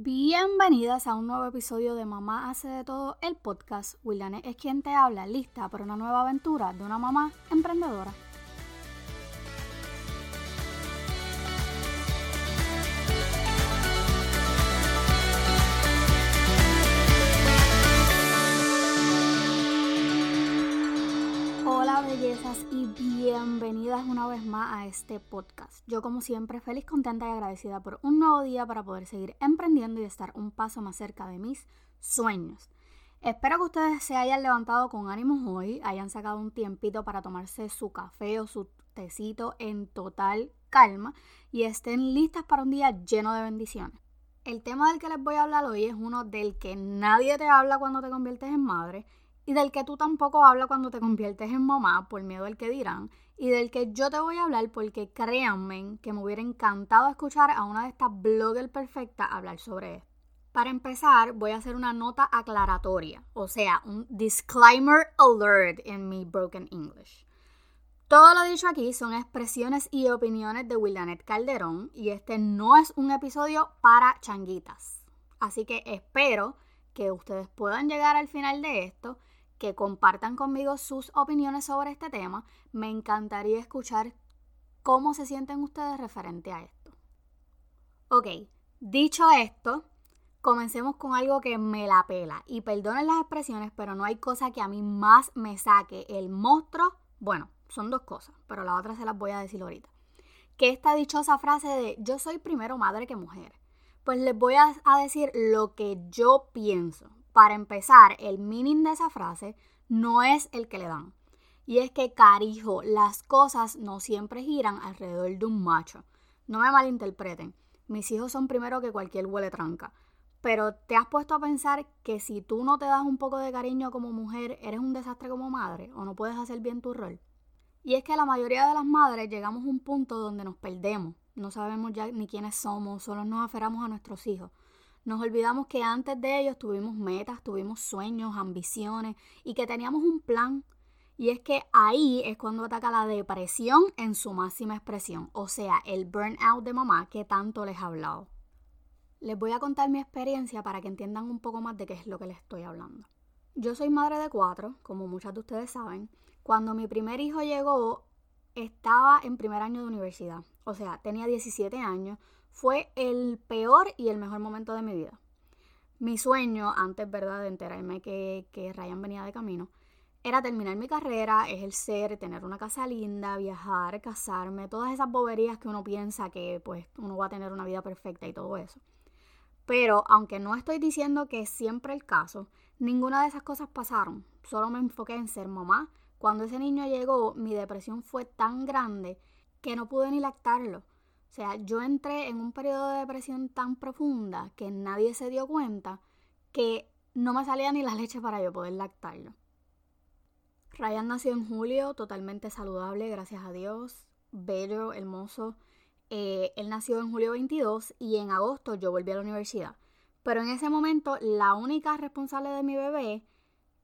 Bienvenidas a un nuevo episodio de Mamá hace de todo, el podcast. Williane es quien te habla, lista para una nueva aventura de una mamá emprendedora. Bellezas y bienvenidas una vez más a este podcast. Yo como siempre feliz, contenta y agradecida por un nuevo día para poder seguir emprendiendo y estar un paso más cerca de mis sueños. Espero que ustedes se hayan levantado con ánimos hoy, hayan sacado un tiempito para tomarse su café o su tecito en total calma y estén listas para un día lleno de bendiciones. El tema del que les voy a hablar hoy es uno del que nadie te habla cuando te conviertes en madre y del que tú tampoco hablas cuando te conviertes en mamá por miedo al que dirán, y del que yo te voy a hablar porque créanme que me hubiera encantado escuchar a una de estas bloggers perfectas hablar sobre esto. Para empezar, voy a hacer una nota aclaratoria, o sea, un disclaimer alert en mi broken English. Todo lo dicho aquí son expresiones y opiniones de Willanet Calderón y este no es un episodio para changuitas. Así que espero que ustedes puedan llegar al final de esto que compartan conmigo sus opiniones sobre este tema. Me encantaría escuchar cómo se sienten ustedes referente a esto. Ok, dicho esto, comencemos con algo que me la pela. Y perdonen las expresiones, pero no hay cosa que a mí más me saque el monstruo. Bueno, son dos cosas, pero la otra se las voy a decir ahorita. Que esta dichosa frase de yo soy primero madre que mujer. Pues les voy a, a decir lo que yo pienso. Para empezar, el meaning de esa frase no es el que le dan. Y es que, carijo, las cosas no siempre giran alrededor de un macho. No me malinterpreten. Mis hijos son primero que cualquier huele tranca. Pero te has puesto a pensar que si tú no te das un poco de cariño como mujer, eres un desastre como madre o no puedes hacer bien tu rol. Y es que la mayoría de las madres llegamos a un punto donde nos perdemos. No sabemos ya ni quiénes somos, solo nos aferramos a nuestros hijos. Nos olvidamos que antes de ellos tuvimos metas, tuvimos sueños, ambiciones y que teníamos un plan. Y es que ahí es cuando ataca la depresión en su máxima expresión, o sea, el burnout de mamá que tanto les he hablado. Les voy a contar mi experiencia para que entiendan un poco más de qué es lo que les estoy hablando. Yo soy madre de cuatro, como muchas de ustedes saben. Cuando mi primer hijo llegó, estaba en primer año de universidad, o sea, tenía 17 años, fue el peor y el mejor momento de mi vida. Mi sueño, antes, de enterarme que, que Ryan venía de camino, era terminar mi carrera, ejercer, tener una casa linda, viajar, casarme, todas esas boberías que uno piensa que pues uno va a tener una vida perfecta y todo eso. Pero aunque no estoy diciendo que es siempre el caso, ninguna de esas cosas pasaron. Solo me enfoqué en ser mamá. Cuando ese niño llegó, mi depresión fue tan grande que no pude ni lactarlo. O sea, yo entré en un periodo de depresión tan profunda que nadie se dio cuenta que no me salía ni la leche para yo poder lactarlo. Ryan nació en julio, totalmente saludable, gracias a Dios, bello, hermoso. Eh, él nació en julio 22 y en agosto yo volví a la universidad. Pero en ese momento la única responsable de mi bebé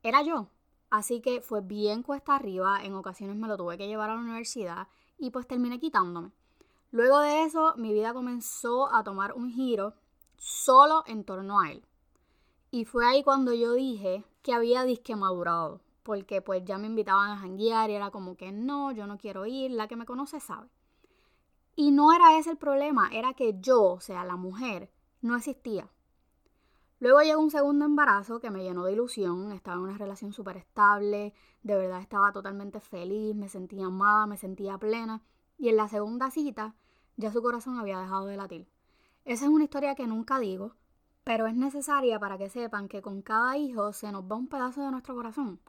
era yo. Así que fue bien cuesta arriba, en ocasiones me lo tuve que llevar a la universidad y pues terminé quitándome. Luego de eso, mi vida comenzó a tomar un giro solo en torno a él. Y fue ahí cuando yo dije que había disque madurado, porque pues ya me invitaban a janguear y era como que no, yo no quiero ir, la que me conoce sabe. Y no era ese el problema, era que yo, o sea, la mujer, no existía. Luego llegó un segundo embarazo que me llenó de ilusión, estaba en una relación súper estable, de verdad estaba totalmente feliz, me sentía amada, me sentía plena. Y en la segunda cita ya su corazón había dejado de latir. Esa es una historia que nunca digo, pero es necesaria para que sepan que con cada hijo se nos va un pedazo de nuestro corazón.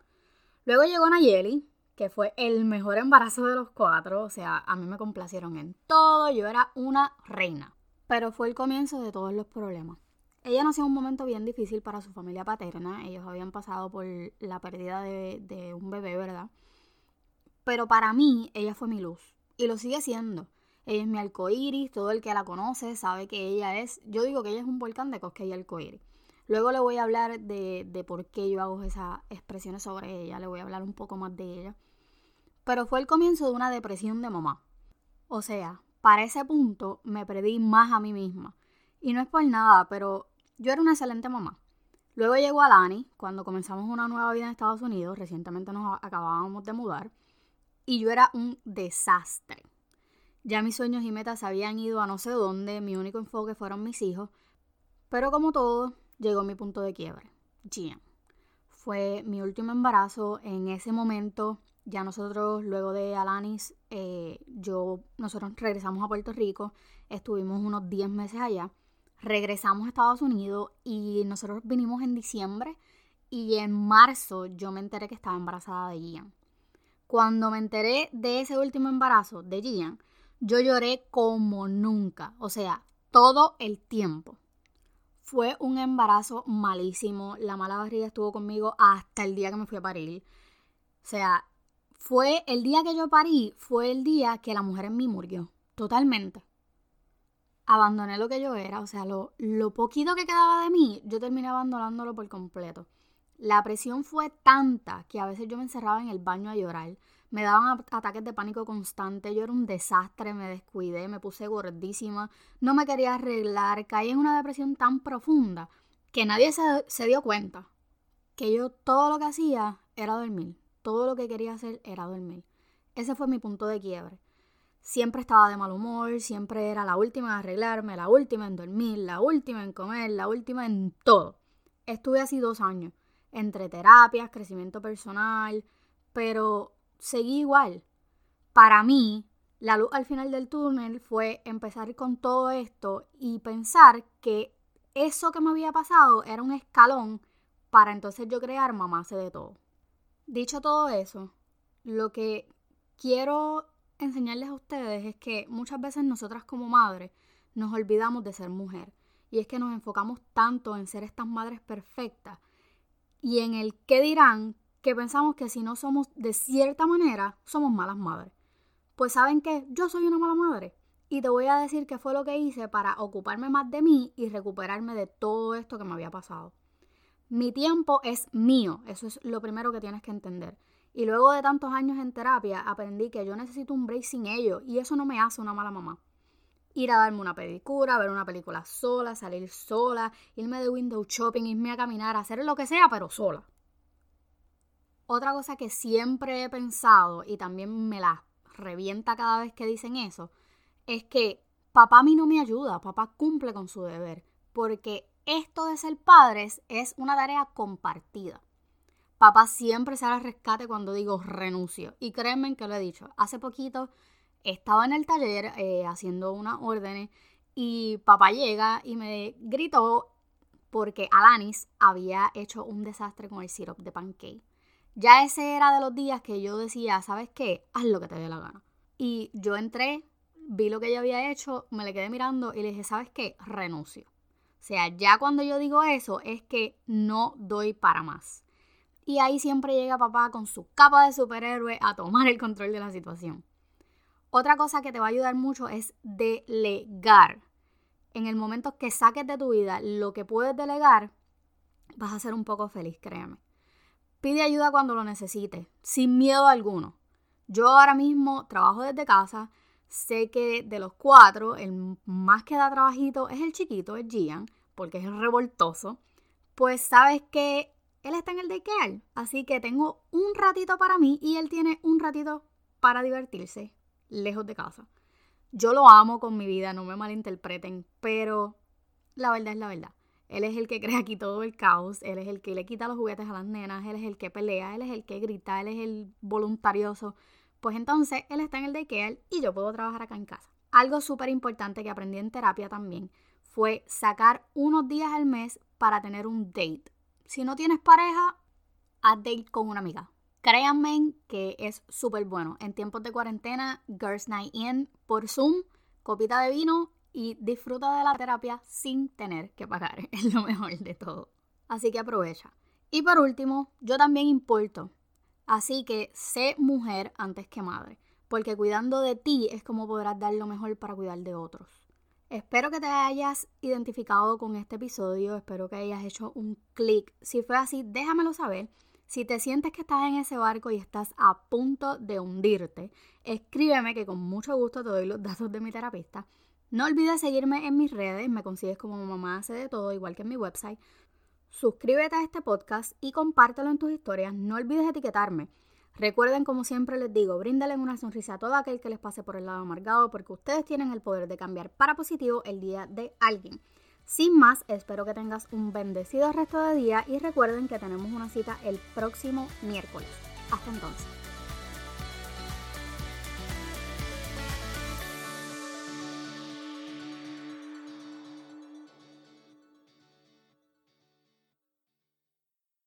Luego llegó Nayeli, que fue el mejor embarazo de los cuatro, o sea, a mí me complacieron en todo, yo era una reina, pero fue el comienzo de todos los problemas. Ella nació en un momento bien difícil para su familia paterna, ellos habían pasado por la pérdida de, de un bebé, ¿verdad? Pero para mí, ella fue mi luz, y lo sigue siendo. Ella es mi arcoíris, todo el que la conoce sabe que ella es, yo digo que ella es un volcán de cosque y arcoíris. Luego le voy a hablar de, de por qué yo hago esas expresiones sobre ella, le voy a hablar un poco más de ella. Pero fue el comienzo de una depresión de mamá. O sea, para ese punto me perdí más a mí misma. Y no es por nada, pero Yo era una excelente mamá. Luego llegó Alani, cuando comenzamos una nueva vida en Estados Unidos, recientemente nos acabábamos de mudar, y yo era un desastre. Ya mis sueños y metas habían ido a no sé dónde, mi único enfoque fueron mis hijos, pero como todo, llegó mi punto de quiebre, Gian. Fue mi último embarazo, en ese momento ya nosotros, luego de Alanis, eh, yo, nosotros regresamos a Puerto Rico, estuvimos unos 10 meses allá, regresamos a Estados Unidos y nosotros vinimos en diciembre y en marzo yo me enteré que estaba embarazada de Gian. Cuando me enteré de ese último embarazo de Gian, yo lloré como nunca, o sea, todo el tiempo. Fue un embarazo malísimo, la mala barriga estuvo conmigo hasta el día que me fui a parir. O sea, fue el día que yo parí, fue el día que la mujer en mí murió, totalmente. Abandoné lo que yo era, o sea, lo, lo poquito que quedaba de mí, yo terminé abandonándolo por completo. La presión fue tanta que a veces yo me encerraba en el baño a llorar. Me daban ataques de pánico constante, yo era un desastre, me descuidé, me puse gordísima, no me quería arreglar, caí en una depresión tan profunda que nadie se, dio cuenta que yo todo lo que hacía era dormir todo lo que quería hacer era dormir. Ese fue mi punto de quiebre. Siempre estaba de mal humor, siempre era la última en arreglarme, la última en dormir, la última en comer, la última en todo. Estuve así dos años, entre terapias, crecimiento personal, pero seguí igual. Para mí, la luz al final del túnel fue empezar con todo esto y pensar que eso que me había pasado era un escalón para entonces yo crear mamá de todo. Dicho todo eso, lo que quiero enseñarles a ustedes es que muchas veces nosotras como madres nos olvidamos de ser mujer. Y es que nos enfocamos tanto en ser estas madres perfectas y en el qué dirán que pensamos que si no somos de cierta manera, somos malas madres. Pues saben que yo soy una mala madre. Y te voy a decir qué fue lo que hice para ocuparme más de mí y recuperarme de todo esto que me había pasado. Mi tiempo es mío, eso es lo primero que tienes que entender. Y luego de tantos años en terapia aprendí que yo necesito un break sin ellos y eso no me hace una mala mamá. Ir a darme una pedicura, ver una película sola, salir sola, irme de window shopping, irme a caminar, hacer lo que sea, pero sola. Otra cosa que siempre he pensado y también me la revienta cada vez que dicen eso, es que papá a mí no me ayuda, papá cumple con su deber, porque esto de ser padres es una tarea compartida. Papá siempre sale al rescate cuando digo renuncio. Y créanme que lo he dicho. Hace poquito estaba en el taller eh, haciendo unas órdenes y papá llega y me gritó porque Alanis había hecho un desastre con el syrup de pancake. Ya ese era de los días que yo decía, ¿sabes qué? Haz lo que te dé la gana. Y yo entré, vi lo que ella había hecho, me le quedé mirando y le dije, ¿sabes qué? Renuncio. O sea, ya cuando yo digo eso es que no doy para más. Y ahí siempre llega papá con su capa de superhéroe a tomar el control de la situación. Otra cosa que te va a ayudar mucho es delegar. En el momento que saques de tu vida lo que puedes delegar, vas a ser un poco feliz, créeme. Pide ayuda cuando lo necesites, sin miedo alguno. Yo ahora mismo trabajo desde casa, sé que de los cuatro, el más que da trabajito es el chiquito, es Gian, porque es revoltoso, pues sabes que él está en el daycare. Así que tengo un ratito para mí y él tiene un ratito para divertirse lejos de casa. Yo lo amo con mi vida, no me malinterpreten, pero la verdad es la verdad. Él es el que crea aquí todo el caos, él es el que le quita los juguetes a las nenas, él es el que pelea, él es el que grita, él es el voluntarioso. Pues entonces él está en el daycare y yo puedo trabajar acá en casa. Algo súper importante que aprendí en terapia también fue sacar unos días al mes para tener un date. Si no tienes pareja, haz date con una amiga. Créanme que es súper bueno. En tiempos de cuarentena, Girls Night In por Zoom, copita de vino y disfruta de la terapia sin tener que pagar. Es lo mejor de todo. Así que aprovecha. Y por último, yo también importo. Así que sé mujer antes que madre, porque cuidando de ti es como podrás dar lo mejor para cuidar de otros. Espero que te hayas identificado con este episodio, espero que hayas hecho un clic. Si fue así, déjamelo saber. Si te sientes que estás en ese barco y estás a punto de hundirte, escríbeme que con mucho gusto te doy los datos de mi terapista. No olvides seguirme en mis redes, me consigues como mamá hace de todo, igual que en mi website. Suscríbete a este podcast y compártelo en tus historias. No olvides etiquetarme. Recuerden, como siempre les digo, bríndalen una sonrisa a todo aquel que les pase por el lado amargado, porque ustedes tienen el poder de cambiar para positivo el día de alguien. Sin más, espero que tengas un bendecido resto de día y recuerden que tenemos una cita el próximo miércoles. Hasta entonces.